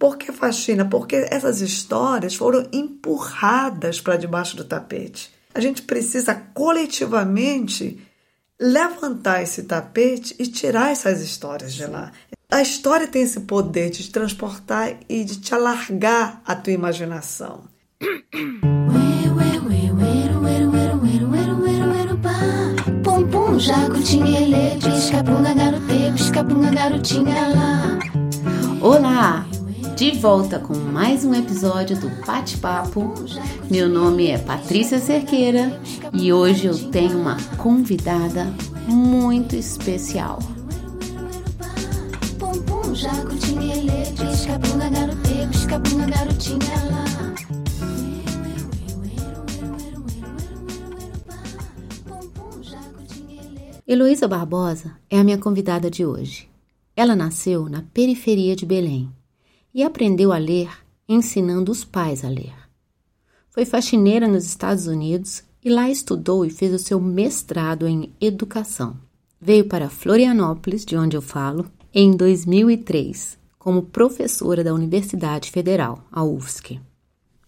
Por que faxina? Porque essas histórias foram empurradas para debaixo do tapete. A gente precisa coletivamente levantar esse tapete e tirar essas histórias de lá. A história tem esse poder de te transportar e de te alargar a tua imaginação. Pum pum, jacutinha, ele, pisca bunga, garote, pisca bunga, garotinha lá. Olá! De volta com mais um episódio do Bate-Papo. Meu nome é Patrícia Cerqueira e hoje eu tenho uma convidada muito especial. Heloísa Barbosa é a minha convidada de hoje. Ela nasceu na periferia de Belém e aprendeu a ler ensinando os pais a ler. Foi faxineira nos Estados Unidos e lá estudou e fez o seu mestrado em educação. Veio para Florianópolis, de onde eu falo, em 2003, como professora da Universidade Federal, a UFSC.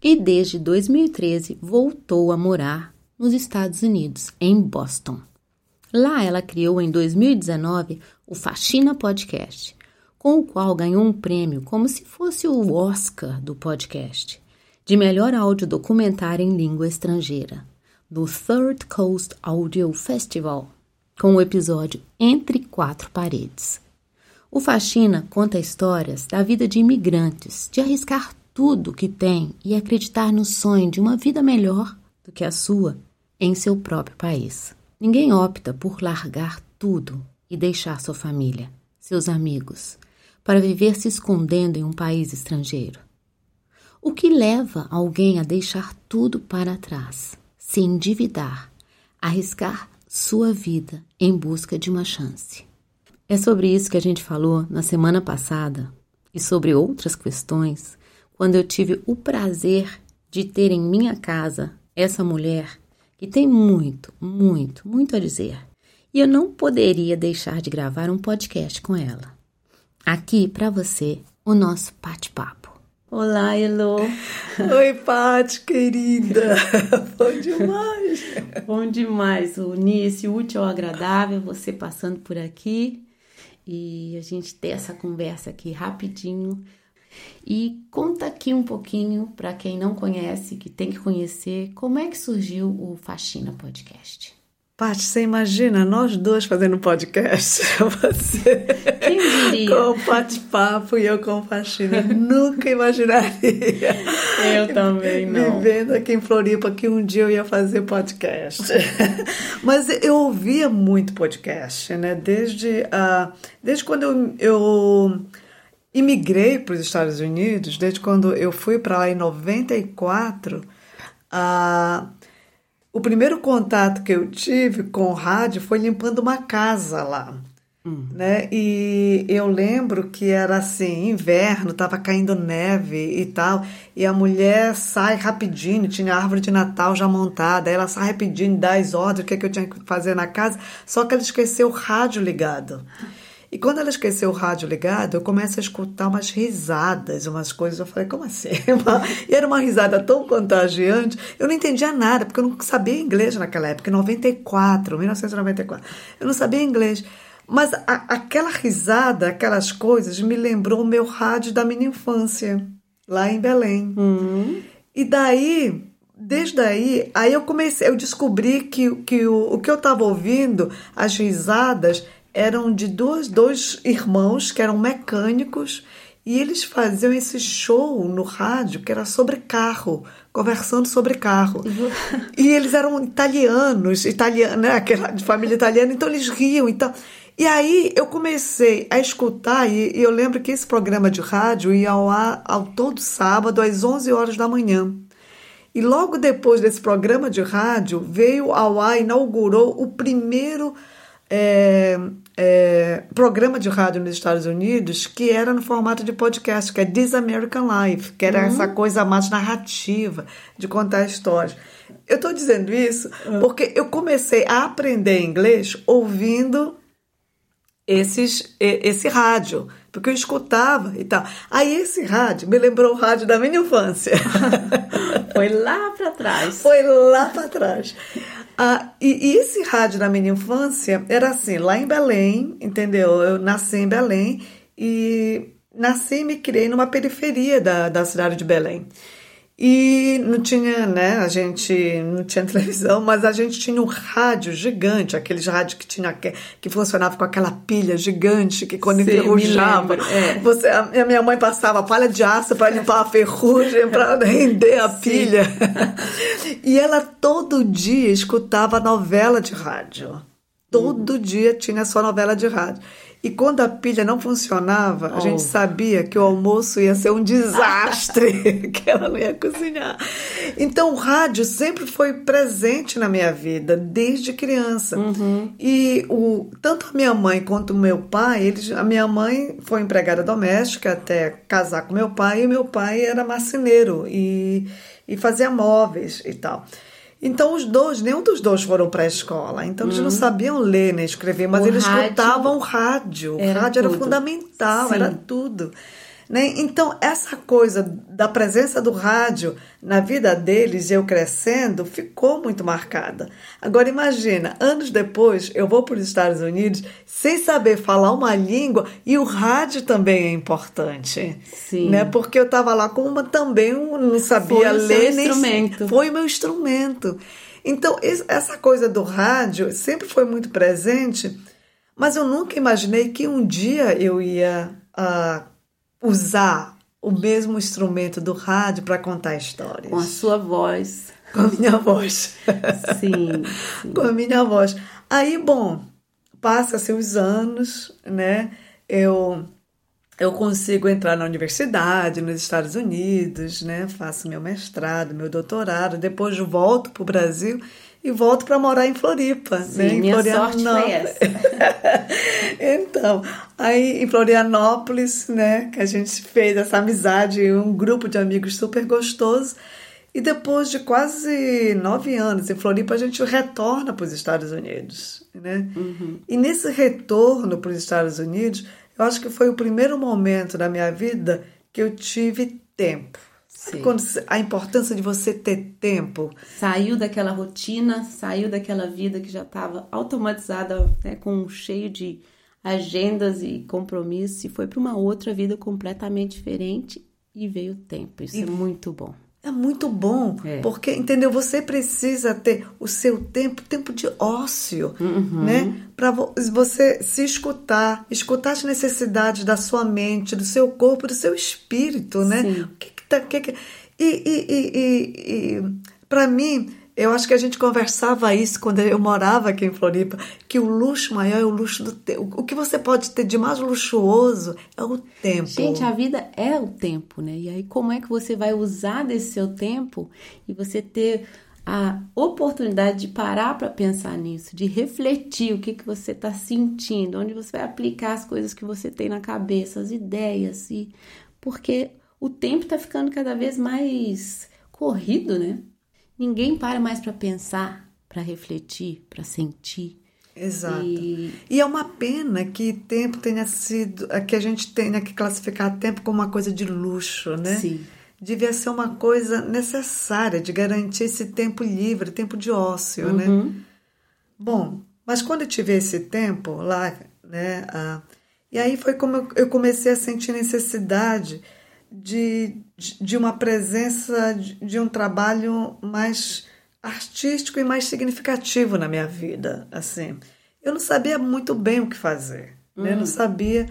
E desde 2013 voltou a morar nos Estados Unidos, em Boston. Lá ela criou em 2019 o Faxina Podcast, com o qual ganhou um prêmio como se fosse o Oscar do podcast, de melhor áudio documentário em língua estrangeira, do Third Coast Audio Festival, com o episódio Entre Quatro Paredes. O Faxina conta histórias da vida de imigrantes, de arriscar tudo que tem e acreditar no sonho de uma vida melhor do que a sua em seu próprio país. Ninguém opta por largar tudo e deixar sua família, seus amigos, para viver se escondendo em um país estrangeiro. O que leva alguém a deixar tudo para trás, se endividar, arriscar sua vida em busca de uma chance? É sobre isso que a gente falou na semana passada e sobre outras questões quando eu tive o prazer de ter em minha casa essa mulher que tem muito, muito, muito a dizer. E eu não poderia deixar de gravar um podcast com ela. Aqui para você, o nosso bate-papo. Olá, Elo. Oi, Paty, querida. Bom demais. Bom demais. O início útil ao agradável, você passando por aqui e a gente ter essa conversa aqui rapidinho. E conta aqui um pouquinho para quem não conhece, que tem que conhecer, como é que surgiu o Faxina Podcast. Paty, você imagina nós dois fazendo podcast? Você Quem diria? com bate-papo e eu com faxina. Nunca imaginaria. Eu também não. Vivendo aqui em Floripa que um dia eu ia fazer podcast. Mas eu ouvia muito podcast, né? Desde, uh, desde quando eu, eu imigrei para os Estados Unidos, desde quando eu fui para lá em 94, uh, o primeiro contato que eu tive com o rádio foi limpando uma casa lá. Hum. Né? E eu lembro que era assim, inverno, tava caindo neve e tal, e a mulher sai rapidinho, tinha árvore de Natal já montada, ela sai rapidinho, dá as ordens, o que, é que eu tinha que fazer na casa, só que ela esqueceu o rádio ligado. E quando ela esqueceu o rádio ligado, eu começo a escutar umas risadas, umas coisas. Eu falei, como assim? e era uma risada tão contagiante. Eu não entendia nada, porque eu não sabia inglês naquela época, em 94, 1994. Eu não sabia inglês. Mas a, aquela risada, aquelas coisas, me lembrou o meu rádio da minha infância, lá em Belém. Uhum. E daí, desde aí, aí eu comecei, eu descobri que, que o, o que eu estava ouvindo, as risadas, eram de dois, dois irmãos que eram mecânicos e eles faziam esse show no rádio que era sobre carro, conversando sobre carro. e eles eram italianos, italianos, né? Aquela de família italiana, então eles riam. Então... E aí eu comecei a escutar, e, e eu lembro que esse programa de rádio ia ao ar ao todo sábado, às 11 horas da manhã. E logo depois desse programa de rádio, veio ao ar, inaugurou o primeiro é, é, programa de rádio nos Estados Unidos que era no formato de podcast, que é This American Life, que era uhum. essa coisa mais narrativa de contar histórias. Eu estou dizendo isso uhum. porque eu comecei a aprender inglês ouvindo esses, esse rádio. porque eu escutava e tal. Aí esse rádio me lembrou o rádio da minha infância. Foi lá para trás. Foi lá para trás. Ah, e, e, esse rádio da minha infância era assim, lá em Belém, entendeu? Eu nasci em Belém e nasci e me criei numa periferia da, da cidade de Belém. E não tinha, né? A gente não tinha televisão, mas a gente tinha um rádio gigante, aqueles rádios que tinha que funcionava com aquela pilha gigante que quando Sim, enferrujava, é. você, a minha mãe passava palha de aço para limpar a ferrugem, para render a Sim. pilha. e ela todo dia escutava novela de rádio. Todo hum. dia tinha sua novela de rádio. E quando a pilha não funcionava, oh. a gente oh. sabia que o almoço ia ser um desastre, que ela não ia cozinhar. Então o rádio sempre foi presente na minha vida, desde criança. Uhum. E o, tanto a minha mãe quanto o meu pai, eles, a minha mãe foi empregada doméstica até casar com meu pai, e meu pai era marceneiro e, e fazia móveis e tal. Então, os dois, nenhum dos dois foram para a escola. Então, eles não uhum. sabiam ler nem escrever, mas o eles rádio escutavam rádio. O rádio tudo. era fundamental, Sim. era tudo. Né? Então, essa coisa da presença do rádio na vida deles, eu crescendo, ficou muito marcada. Agora, imagina, anos depois, eu vou para os Estados Unidos sem saber falar uma língua e o rádio também é importante. Sim. Né? Porque eu estava lá com uma também, não sabia Foi ler. nem instrumento. Foi meu instrumento. Então, essa coisa do rádio sempre foi muito presente, mas eu nunca imaginei que um dia eu ia. Uh, usar o mesmo instrumento do rádio para contar histórias. Com a sua voz. Com a minha voz. Sim, sim. Com a minha voz. Aí, bom, passa-se os anos, né? Eu eu consigo entrar na universidade nos Estados Unidos, né? Faço meu mestrado, meu doutorado, depois volto para o Brasil e volto para morar em Floripa. Sim, né? em minha Florianópolis. sorte foi essa. então, aí em Florianópolis, né, que a gente fez essa amizade, um grupo de amigos super gostoso. E depois de quase nove anos em Floripa, a gente retorna para os Estados Unidos. Né? Uhum. E nesse retorno para os Estados Unidos, eu acho que foi o primeiro momento da minha vida que eu tive tempo quando a importância de você ter tempo. Saiu daquela rotina, saiu daquela vida que já estava automatizada, né, com cheio de agendas e compromissos, e foi para uma outra vida completamente diferente e veio o tempo. Isso e... é muito bom. É muito bom, é. porque, entendeu? Você precisa ter o seu tempo, tempo de ócio, uhum. né? Para você se escutar, escutar as necessidades da sua mente, do seu corpo, do seu espírito, né? Sim. O que, Tá, que, que, e, e, e, e para mim, eu acho que a gente conversava isso quando eu morava aqui em Floripa, que o luxo maior é o luxo do tempo. O que você pode ter de mais luxuoso é o tempo. Gente, a vida é o tempo, né? E aí, como é que você vai usar desse seu tempo e você ter a oportunidade de parar para pensar nisso, de refletir o que, que você está sentindo, onde você vai aplicar as coisas que você tem na cabeça, as ideias, e porque o tempo está ficando cada vez mais corrido, né? Ninguém para mais para pensar, para refletir, para sentir. Exato. E... e... é uma pena que tempo tenha sido. que a gente tenha que classificar tempo como uma coisa de luxo, né? Sim. Devia ser uma coisa necessária de garantir esse tempo livre, tempo de ócio, né? uhum. né? Bom, mas quando eu tive esse tempo lá, né? Ah, e aí foi como eu comecei a sentir necessidade de, de uma presença de um trabalho mais artístico e mais significativo na minha vida, assim. Eu não sabia muito bem o que fazer, né? Eu não hum. sabia.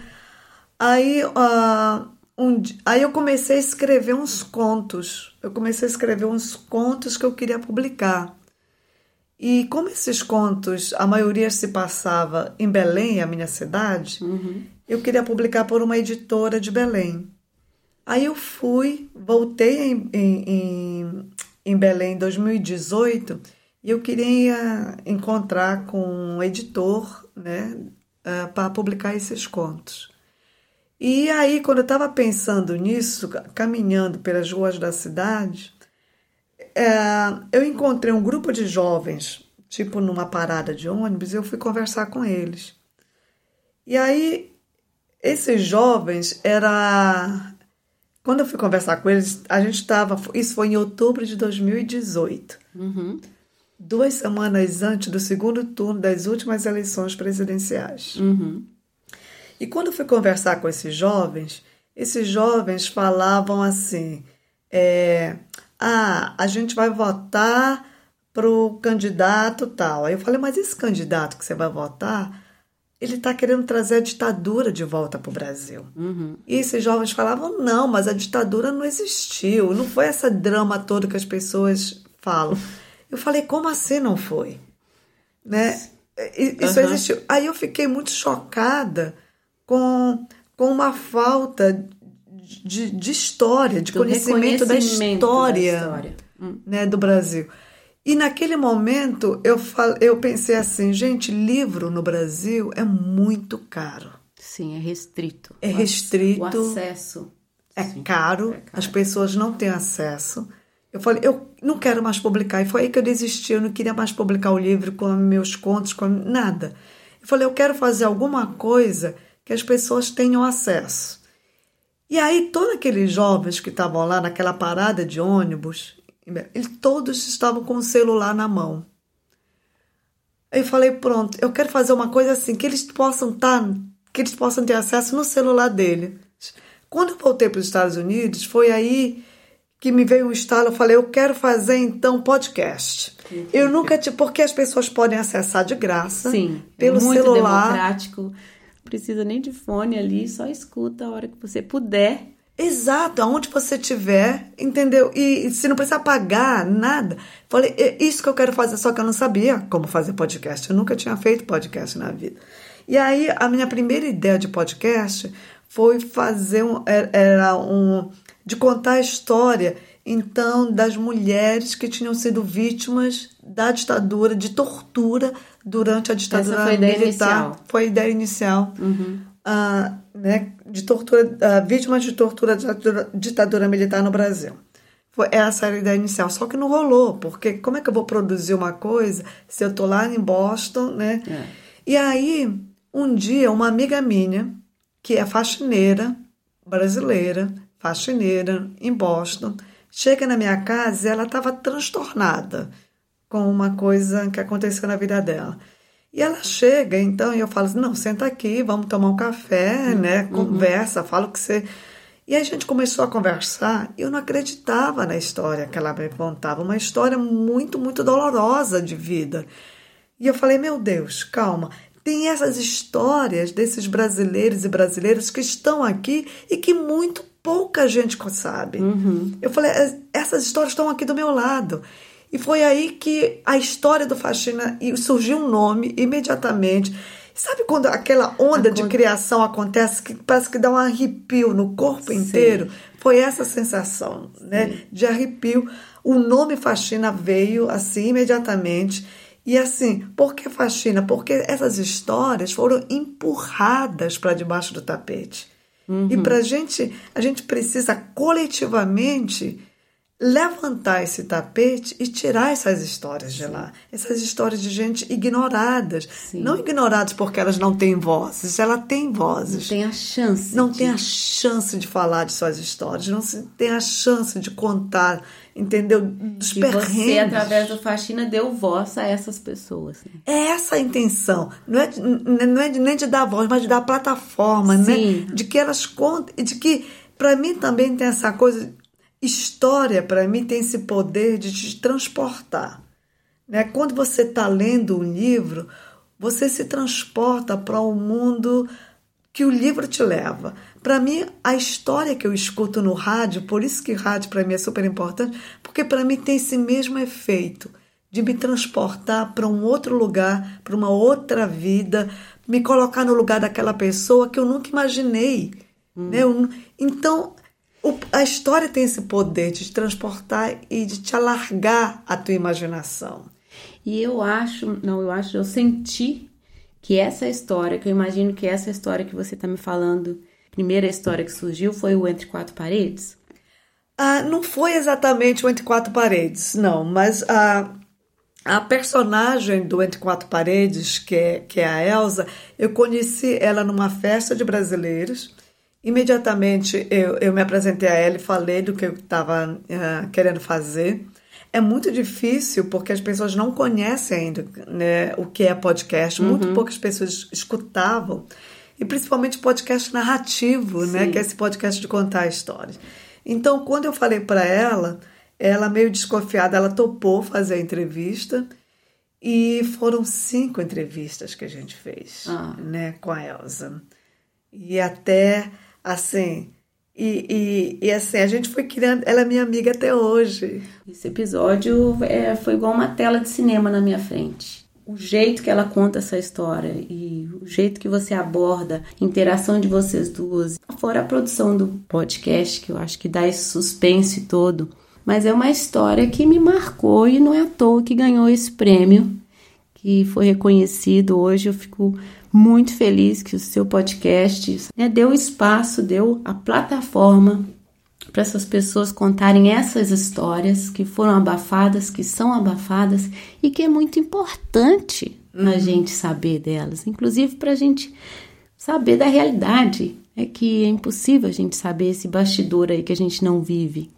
Aí, uh, um, aí eu comecei a escrever uns contos. Eu comecei a escrever uns contos que eu queria publicar. E como esses contos, a maioria se passava em Belém, a minha cidade, uhum. eu queria publicar por uma editora de Belém. Aí eu fui, voltei em, em, em Belém em 2018 e eu queria encontrar com um editor né, uh, para publicar esses contos. E aí, quando eu estava pensando nisso, caminhando pelas ruas da cidade, uh, eu encontrei um grupo de jovens, tipo numa parada de ônibus, e eu fui conversar com eles. E aí esses jovens era quando eu fui conversar com eles, a gente estava. Isso foi em outubro de 2018. Uhum. Duas semanas antes do segundo turno das últimas eleições presidenciais. Uhum. E quando eu fui conversar com esses jovens, esses jovens falavam assim: é, ah, a gente vai votar para o candidato tal. Aí eu falei, mas esse candidato que você vai votar, ele está querendo trazer a ditadura de volta para o Brasil. Uhum. E esses jovens falavam, não, mas a ditadura não existiu, não foi essa drama toda que as pessoas falam. Eu falei, como assim não foi? Né? Isso Uhum. existiu. Aí eu fiquei muito chocada com, com uma falta de, de história, de Do conhecimento da reconhecimento da história, história. Hum. Né, do Brasil. E naquele momento eu, fal- eu pensei assim, gente, livro no Brasil é muito caro. Sim, é restrito. É restrito. O acesso. É Sim. caro, é caro. as pessoas não têm acesso. Eu falei, eu não quero mais publicar. E foi aí que eu desisti, eu não queria mais publicar o livro com meus contos, com nada. Eu falei, eu quero fazer alguma coisa que as pessoas tenham acesso. E aí, todos aqueles jovens que estavam lá naquela parada de ônibus, eles todos estavam com o celular na mão. Eu falei, pronto, eu quero fazer uma coisa assim, que eles possam estar, que eles possam ter acesso no celular dele. Quando eu voltei para os Estados Unidos, foi aí que me veio um estalo, eu falei, eu quero fazer então podcast. Eu nunca tive, porque as pessoas podem acessar de graça Sim, pelo é muito celular. democrático. Não precisa nem de fone ali, só escuta a hora que você puder. Exato, aonde você estiver, entendeu? E, e se não precisar pagar nada. Falei, é isso que eu quero fazer, só que eu não sabia como fazer podcast. Eu nunca tinha feito podcast na vida. E aí, a minha primeira ideia de podcast foi fazer um. Era um. de contar a história, então, das mulheres que tinham sido vítimas da ditadura, de tortura durante a ditadura Essa foi a ideia militar. inicial. Foi a ideia inicial. Ah, né, de tortura, ah, vítimas de tortura da ditadura, ditadura militar no Brasil. Foi essa era a ideia inicial, só que não rolou, porque como é que eu vou produzir uma coisa se eu tô lá em Boston, né? É. E aí, um dia, uma amiga minha, que é faxineira brasileira, faxineira em Boston, chega na minha casa e ela estava transtornada com uma coisa que aconteceu na vida dela. E ela chega, então, e eu falo assim, não, senta aqui, vamos tomar um café, né? Conversa, fala o que você... E aí a gente começou a conversar e eu não acreditava na história que ela me contava. Uma história muito, muito dolorosa de vida. E eu falei, meu Deus, calma. Tem essas histórias desses brasileiros e brasileiras que estão aqui e que muito pouca gente sabe. Eu falei, "Es- essas histórias estão aqui do meu lado. E foi aí que a história do Faxina e surgiu um nome imediatamente. Sabe quando aquela onda de criação acontece que parece que dá um arrepio no corpo inteiro? Foi essa sensação, né, de arrepio. O nome Faxina veio assim imediatamente. E assim, por que faxina? Porque essas histórias foram empurradas para debaixo do tapete. E para a gente, a gente precisa coletivamente levantar esse tapete e tirar essas histórias de lá. Essas histórias de gente ignoradas. Não ignoradas porque elas não têm vozes, elas têm vozes Tem a chance. não de- tem a chance de falar de suas histórias, não se tem a chance de contar, entendeu? Dos E você, através do Faxina, deu voz a essas pessoas. né? É essa a intenção. Não é, de- não é de- nem de dar voz, mas de dar plataforma, né? Sim. De que elas contem, e de que, para mim, também tem essa coisa. História, para mim, tem esse poder de te transportar. Né? Quando você está lendo um livro, você se transporta para o mundo que o livro te leva. Para mim, a história que eu escuto no rádio, por isso que rádio para mim é super importante, porque para mim tem esse mesmo efeito de me transportar para um outro lugar, para uma outra vida, me colocar no lugar daquela pessoa que eu nunca imaginei. Né? Eu nu- então, o- a história tem esse poder de te transportar e de te alargar a tua imaginação. E eu acho, não, eu acho, eu senti que essa história, que eu imagino que essa história que você está me falando, a primeira história que surgiu foi o Entre Quatro Paredes. Ah, não foi exatamente o Entre Quatro Paredes, não, mas ah, a personagem do Entre Quatro Paredes, que é, que é a Elsa, eu conheci ela numa festa de brasileiros. Imediatamente eu, eu me apresentei a ela e falei do que eu estava uh, querendo fazer. É muito difícil porque as pessoas não conhecem ainda né, o que é podcast. Muito Uhum. poucas pessoas escutavam. E principalmente podcast narrativo, né? Que é esse podcast de contar histórias. Então, quando eu falei para ela, ela meio desconfiada, ela topou fazer a entrevista. E foram cinco entrevistas que a gente fez, Ah. né, com a Elsa. E até, assim, e, e, e assim, a gente foi criando, ela é minha amiga até hoje. Esse episódio é, foi igual uma tela de cinema na minha frente. O jeito que ela conta essa história e o jeito que você aborda a interação de vocês duas, fora a produção do podcast, que eu acho que dá esse suspense todo. Mas é uma história que me marcou e não é à toa que ganhou esse prêmio, que foi reconhecido hoje. Eu fico muito feliz que o seu podcast né, deu espaço, deu a plataforma para essas pessoas contarem essas histórias que foram abafadas, que são abafadas e que é muito importante a gente saber delas, inclusive para a gente saber da realidade. É que é impossível a gente saber esse bastidor aí que a gente não vive.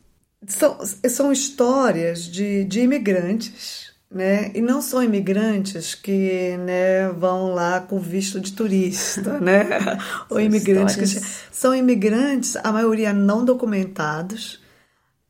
São, são histórias de, de imigrantes, né? E não são imigrantes que né, vão lá com visto de turista, né? Ou São imigrantes que histórias- são imigrantes, a maioria não documentados,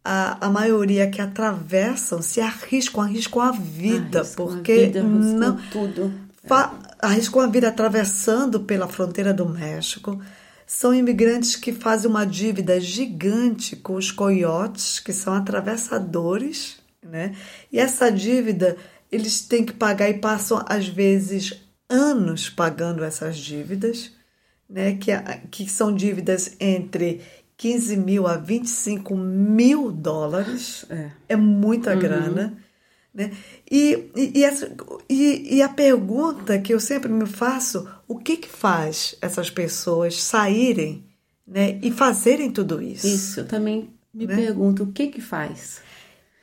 a, a maioria que atravessam, se arriscam, arriscam a vida, Arriscam a porque vida, arriscam não tudo. fa- arriscam a vida atravessando pela fronteira do México. São imigrantes que fazem uma dívida gigante com os coiotes, que são atravessadores, né? E essa dívida eles têm que pagar e passam, às vezes, anos pagando essas dívidas, né? Que, que são dívidas entre 15 mil a 25 mil dólares. É. É muita grana. Né? E, e, e essa, e, e a pergunta que eu sempre me faço, o que, que faz essas pessoas saírem né, e fazerem tudo isso? Isso, eu também me Né? pergunto o que que faz.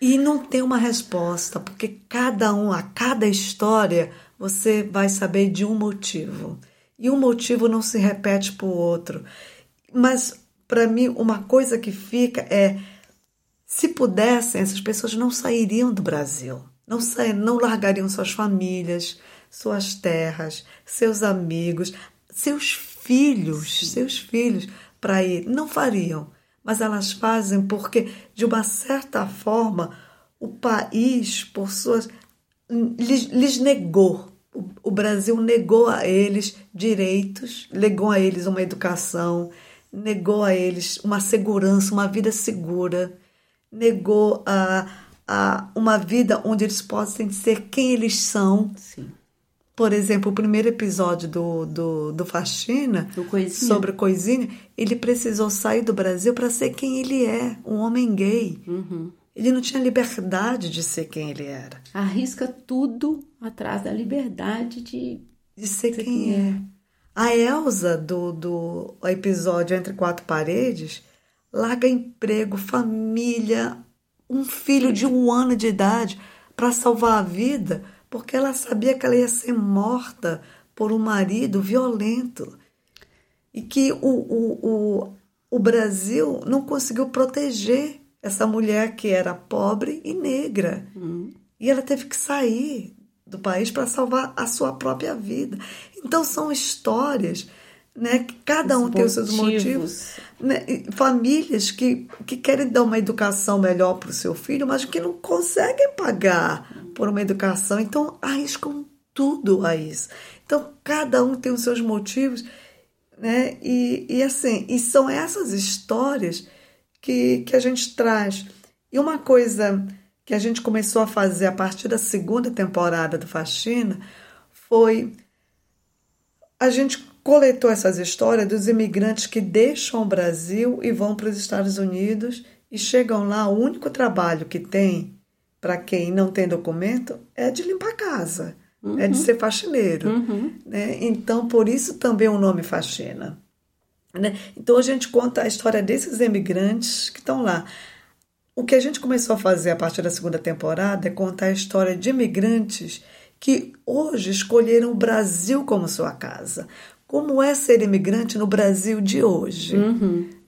E não tem uma resposta, porque cada um, a cada história, você vai saber de um motivo. E um motivo não se repete para o outro. Mas, para mim, uma coisa que fica é: se pudessem, essas pessoas não sairiam do Brasil. Não, sair, não largariam suas famílias, suas terras, seus amigos, seus filhos, seus filhos para ir. Não fariam. Mas elas fazem porque, de uma certa forma, o país, por suas. lhes, lhes negou. O, Brasil negou a eles direitos, negou a eles uma educação, negou a eles uma segurança, uma vida segura, negou a, a uma vida onde eles possam ser quem eles são. Sim. Por exemplo, o primeiro episódio do, do, do Faxina, Do sobre Coisinha, ele precisou sair do Brasil para ser quem ele é, um homem gay. Uhum. Ele não tinha liberdade de ser quem ele era, Arrisca tudo atrás da liberdade de de ser Ser quem quem é. A Elsa do, do episódio Entre Quatro Paredes larga emprego, família, um filho de um ano de idade para salvar a vida, porque ela sabia que ela ia ser morta por um marido violento e que o, o, o, o Brasil não conseguiu proteger essa mulher que era pobre e negra. E ela teve que sair do país para salvar a sua própria vida. Então são histórias né, que cada um tem os seus motivos. Né? Famílias que, que querem dar uma educação melhor para o seu filho, mas que não conseguem pagar por uma educação. Então arriscam tudo a isso. Então cada um tem os seus motivos. Né? E, e assim, e são essas histórias que, que a gente traz. E uma coisa que a gente começou a fazer a partir da segunda temporada do Faxina foi a gente coletou essas histórias dos imigrantes que deixam o Brasil e vão para os Estados Unidos e chegam lá. O único trabalho que tem para quem não tem documento é de limpar a casa, é de ser faxineiro. Né? Então, por isso também o nome faxina. Né? Então, a gente conta a história desses imigrantes que estão lá. o que a gente começou a fazer a partir da segunda temporada é contar a história de imigrantes que hoje escolheram o Brasil como sua casa. Como é ser imigrante no Brasil de hoje?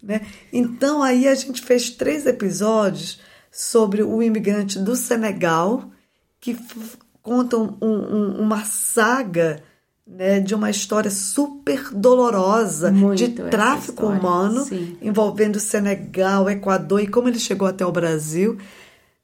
Né? Então, aí a gente fez três episódios sobre o imigrante do Senegal, que contam um- um- uma saga né, de uma história super dolorosa Muito de tráfico história, humano sim. envolvendo Senegal, Equador e como ele chegou até o Brasil.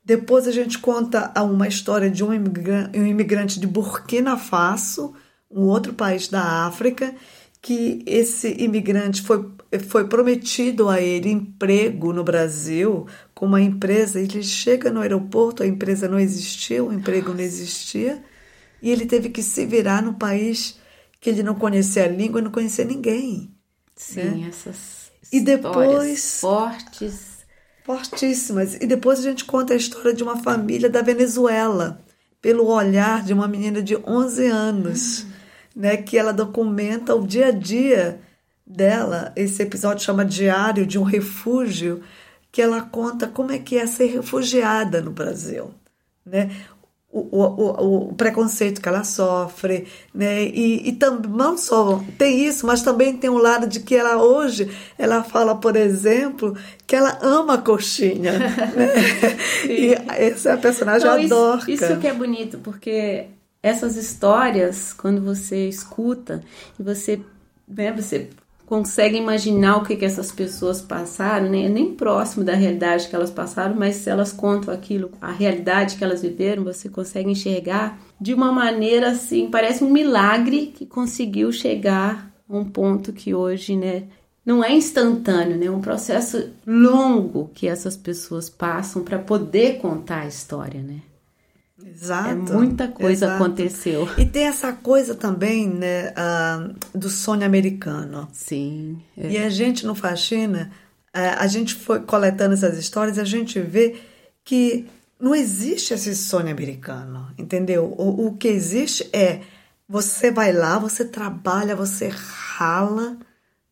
Depois a gente conta a uma história de um um imigrante de Burkina Faso, um outro país da África, que esse imigrante foi, foi prometido a ele emprego no Brasil com uma empresa. Ele chega no aeroporto, a empresa não existia, o emprego não existia, e ele teve que se virar num país que ele não conhecia a língua, não conhecia ninguém. Sim, essas E histórias depois- fortes. Fortíssimas. E depois a gente conta a história de uma família da Venezuela, pelo olhar de uma menina de 11 anos, né, que ela documenta o dia a dia dela. Esse episódio chama Diário de um Refúgio, que ela conta como é que é ser refugiada no Brasil, né? O, o, o, preconceito que ela sofre, né? E, e também não só tem isso, mas também tem um lado de que ela hoje ela fala, por exemplo, que ela ama a coxinha, né? E essa personagem Então, isso, adora. isso que é bonito, porque essas histórias, quando você escuta e você, né, você consegue imaginar o que, que essas pessoas passaram, né? nem próximo da realidade que elas passaram, mas se elas contam aquilo, a realidade que elas viveram, você consegue enxergar de uma maneira assim, parece um milagre que conseguiu chegar a um ponto que hoje, né, não é instantâneo, né? É um processo longo que essas pessoas passam para poder contar a história, né? Exato. É muita coisa exato. aconteceu. E tem essa coisa também, né, ah, do sonho americano. Sim. é. E a gente no Faxina, eh, a gente foi coletando essas histórias, a gente vê que não existe esse sonho americano, entendeu? O, o que existe é você vai lá, você trabalha, você rala,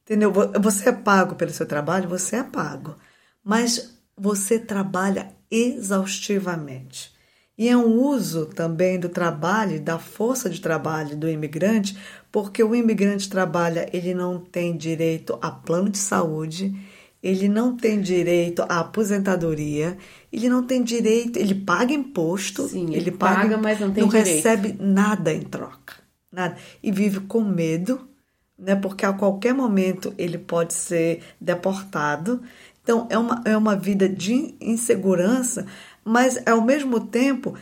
entendeu? Vo- Você é pago pelo seu trabalho, você é pago, mas você trabalha exaustivamente. E é um uso também do trabalho, da força de trabalho do imigrante, porque o imigrante trabalha, ele não tem direito a plano de saúde, ele não tem direito à aposentadoria, ele não tem direito, ele paga imposto, Sim, ele paga, mas não tem direito. recebe nada em troca, nada. E vive com medo, né? Porque a qualquer momento ele pode ser deportado. Então é uma, é uma vida de insegurança, mas ao mesmo tempo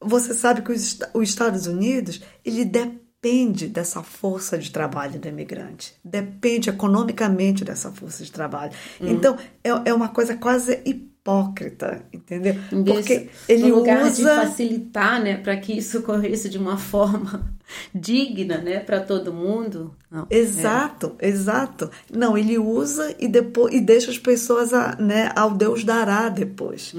você sabe que os, Est- os Estados Unidos ele depende dessa força de trabalho do imigrante, depende economicamente dessa força de trabalho. Uhum. Então é, é uma coisa quase hipócrita, entendeu? Porque ele no lugar de usa facilitar, né, para que isso ocorresse de uma forma digna, né, para todo mundo. Não. Exato, exato. Não, ele usa e depois e deixa as pessoas a, né, ao Deus dará depois.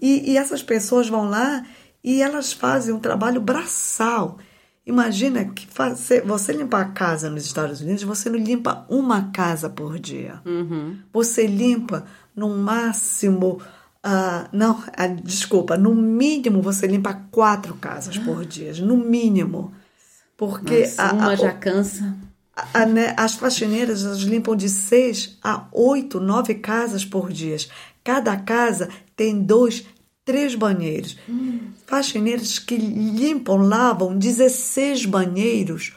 E, e essas pessoas vão lá e elas fazem um trabalho braçal. Imagina que fazer, você limpar a casa nos Estados Unidos, você não limpa uma casa por dia. Você limpa no máximo, ah, não, ah, desculpa, no mínimo você limpa quatro casas por dia, no mínimo. Porque Mas a- uma a- já cansa. a- né, as faxineiras elas limpam de seis a oito, nove casas por dia. Cada casa tem dois, três banheiros. Faxineiras que limpam, lavam 16 banheiros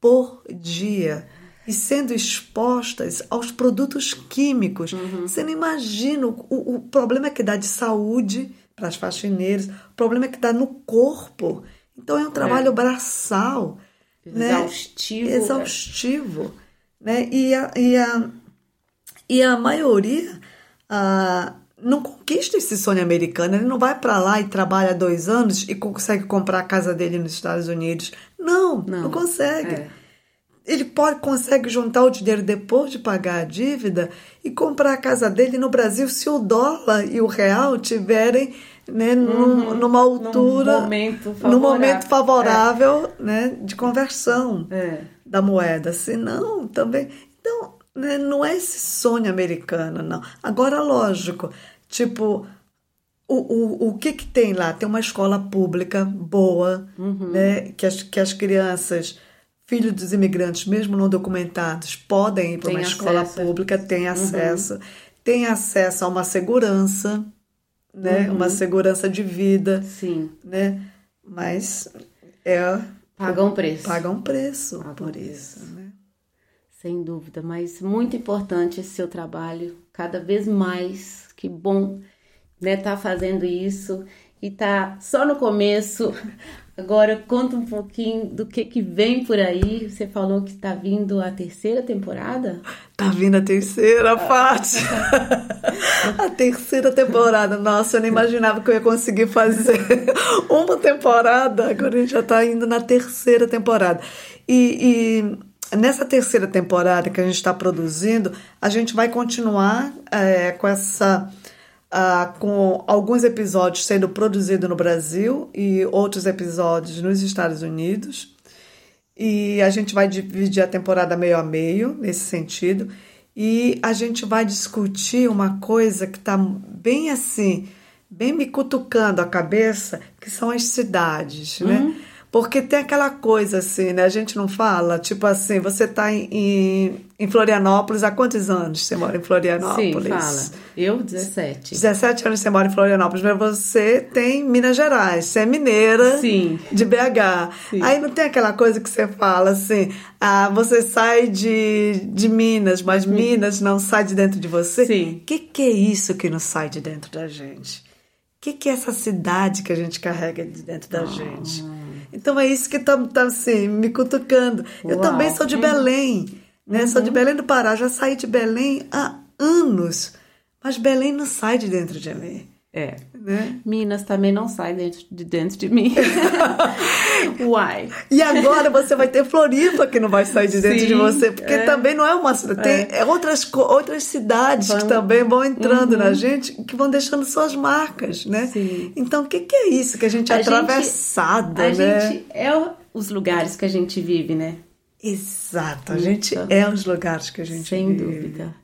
por dia. E sendo expostas aos produtos químicos. Você não imagina o, o problema que dá de saúde para as faxineiras, o problema que dá no corpo. Então é um trabalho braçal. Né? Exaustivo. exaustivo, né? E a, e a, e a maioria ah, não conquista esse sonho americano. Ele não vai para lá e trabalha dois anos e consegue comprar a casa dele nos Estados Unidos. Não, não, Não, consegue. é. Ele pode consegue juntar o dinheiro depois de pagar a dívida e comprar a casa dele no Brasil se o dólar e o real tiverem né, num- numa altura, Uhum. momento num favorável. momento favorável né, de conversão É. da moeda. Senão, também. Então, né, não é esse sonho americano, não. Agora, lógico, tipo, o, o, o que que tem lá? Tem uma escola pública boa, né? Que as, que as crianças, filhos dos imigrantes, mesmo não documentados, podem ir para uma escola acesso. Uhum. pública, tem acesso. Tem acesso a uma segurança, né? Uhum. Uma segurança de vida, Sim. né? Mas é, Paga um preço. paga um preço Paga por preço. isso, né? Sem dúvida, mas muito importante esse seu trabalho, cada vez mais. Que bom, né, tá fazendo isso e tá só no começo. Agora conta um pouquinho do que que vem por aí. Você falou que tá vindo a terceira temporada? Tá vindo a terceira parte. a terceira temporada. Nossa, eu não imaginava que eu ia conseguir fazer uma temporada. Agora a gente já tá indo na terceira temporada. E, e nessa terceira temporada que a gente está produzindo, a gente vai continuar é, com essa. Ah, com alguns episódios sendo produzidos no Brasil e outros episódios nos Estados Unidos. E a gente vai dividir a temporada meio a meio, nesse sentido. E a gente vai discutir uma coisa que está bem assim, bem me cutucando a cabeça, que são as cidades, né? Porque tem aquela coisa assim, né? A gente não fala, tipo assim, você está em, em, em Florianópolis há quantos anos você mora em Florianópolis? Sim, fala. Eu, 17. 17 anos você mora em Florianópolis, mas você tem Minas Gerais, você é mineira Sim. de BH. Sim. Aí não tem aquela coisa que você fala assim, ah, você sai de, de Minas, mas Minas não sai de dentro de você. Uhum. Sim. O que, que é isso que não sai de dentro da gente? O que, que é essa cidade que a gente carrega de dentro Ah. da gente? Então é isso que tá, tá assim, me cutucando. Eu Uau. também sou de Uhum. Belém, né? Sou de Belém do Pará, já saí de Belém há anos. Mas Belém não sai de dentro de mim, É. né? Minas também não sai dentro de dentro de mim. Uai. E agora você vai ter Floripa que não vai sair de dentro Sim, de você, porque é. também não é uma. Tem é outras, co- outras cidades que Vão- também vão entrando na gente, que vão deixando suas marcas, né? Sim. Então, o que, que é isso? Que a gente é A gente- atravessada, A né? gente é os lugares que a gente vive, né? Exato, a gente Então, é os lugares que a gente Sem vive. dúvida.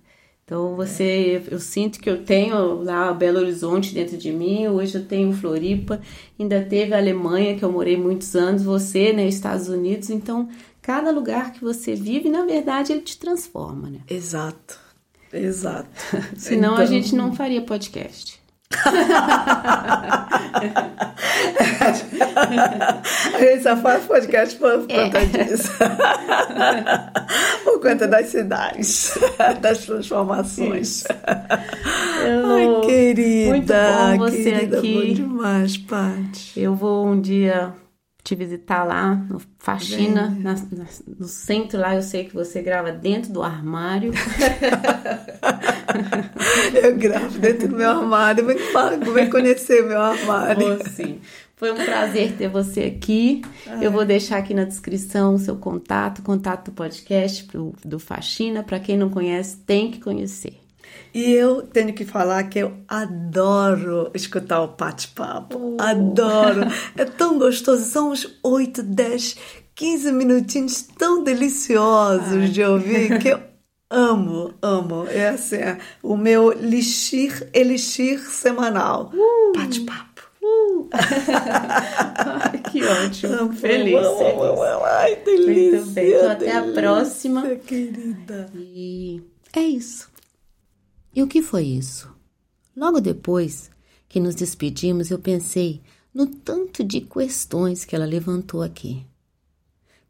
Então você, eu sinto que eu tenho lá Belo Horizonte dentro de mim, hoje eu tenho Floripa, ainda teve a Alemanha, que eu morei muitos anos, você, né, Estados Unidos, então cada lugar que você vive, na verdade, ele te transforma, né? Exato, exato. Senão a Então- gente não faria podcast. A gente só faz podcast por É. conta disso. por conta das cidades, das transformações. Ai, querida. Muito bom você querida, aqui. Bom demais, Paty. Eu vou um dia te visitar lá no Faxina, na- na- no centro lá, eu sei que você grava dentro do armário. Eu gravo dentro do meu armário. Vem, vem conhecer meu armário. Sim. Foi um prazer ter você aqui. Eu vou deixar aqui na descrição o seu contato, contato do podcast pro, do Faxina. Para quem não conhece, tem que conhecer. E eu tenho que falar que eu adoro escutar o bate-papo. Adoro. É tão gostoso. São uns 8, 10, 15 minutinhos tão deliciosos de ouvir que eu amo, amo. É assim, é o meu elixir, elixir semanal. Bate-papo. Ai, que ótimo. Amo, Feliz. amo, feliz. amo. Ai, delícia. Muito bem. Então, até a próxima. querida. E é isso. E o que foi isso? Logo depois que nos despedimos, eu pensei no tanto de questões que ela levantou aqui.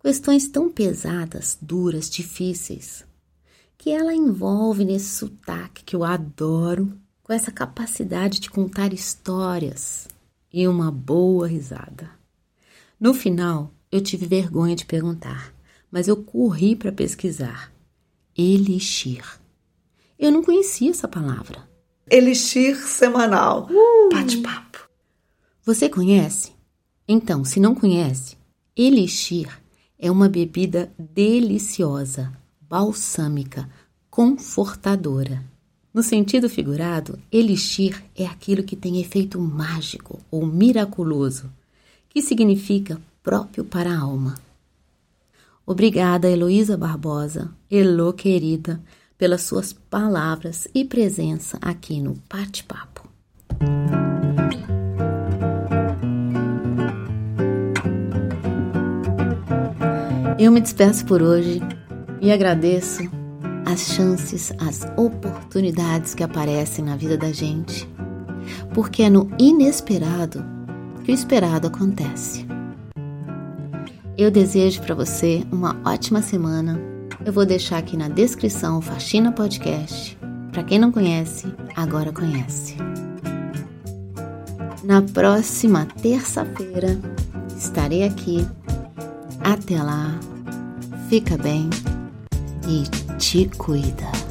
Questões tão pesadas, duras, difíceis, que ela envolve nesse sotaque que eu adoro, com essa capacidade de contar histórias e uma boa risada. No final, eu tive vergonha de perguntar, mas eu corri para pesquisar. Elixir. Eu não conhecia essa palavra. Elixir semanal. Bate-papo. Você conhece? Então, se não conhece, Elixir é uma bebida deliciosa, balsâmica, confortadora. No sentido figurado, Elixir é aquilo que tem efeito mágico ou miraculoso, que significa próprio para a alma. Obrigada, Heloísa Barbosa, Elo querida, pelas suas palavras e presença aqui no Bate-Papo. Eu me despeço por hoje e agradeço as chances, as oportunidades que aparecem na vida da gente, porque é no inesperado que o esperado acontece. Eu desejo para você uma ótima semana eu vou deixar aqui na descrição o Faxina Podcast. Para quem não conhece, agora conhece. Na próxima terça-feira estarei aqui. Até lá, fica bem e te cuida.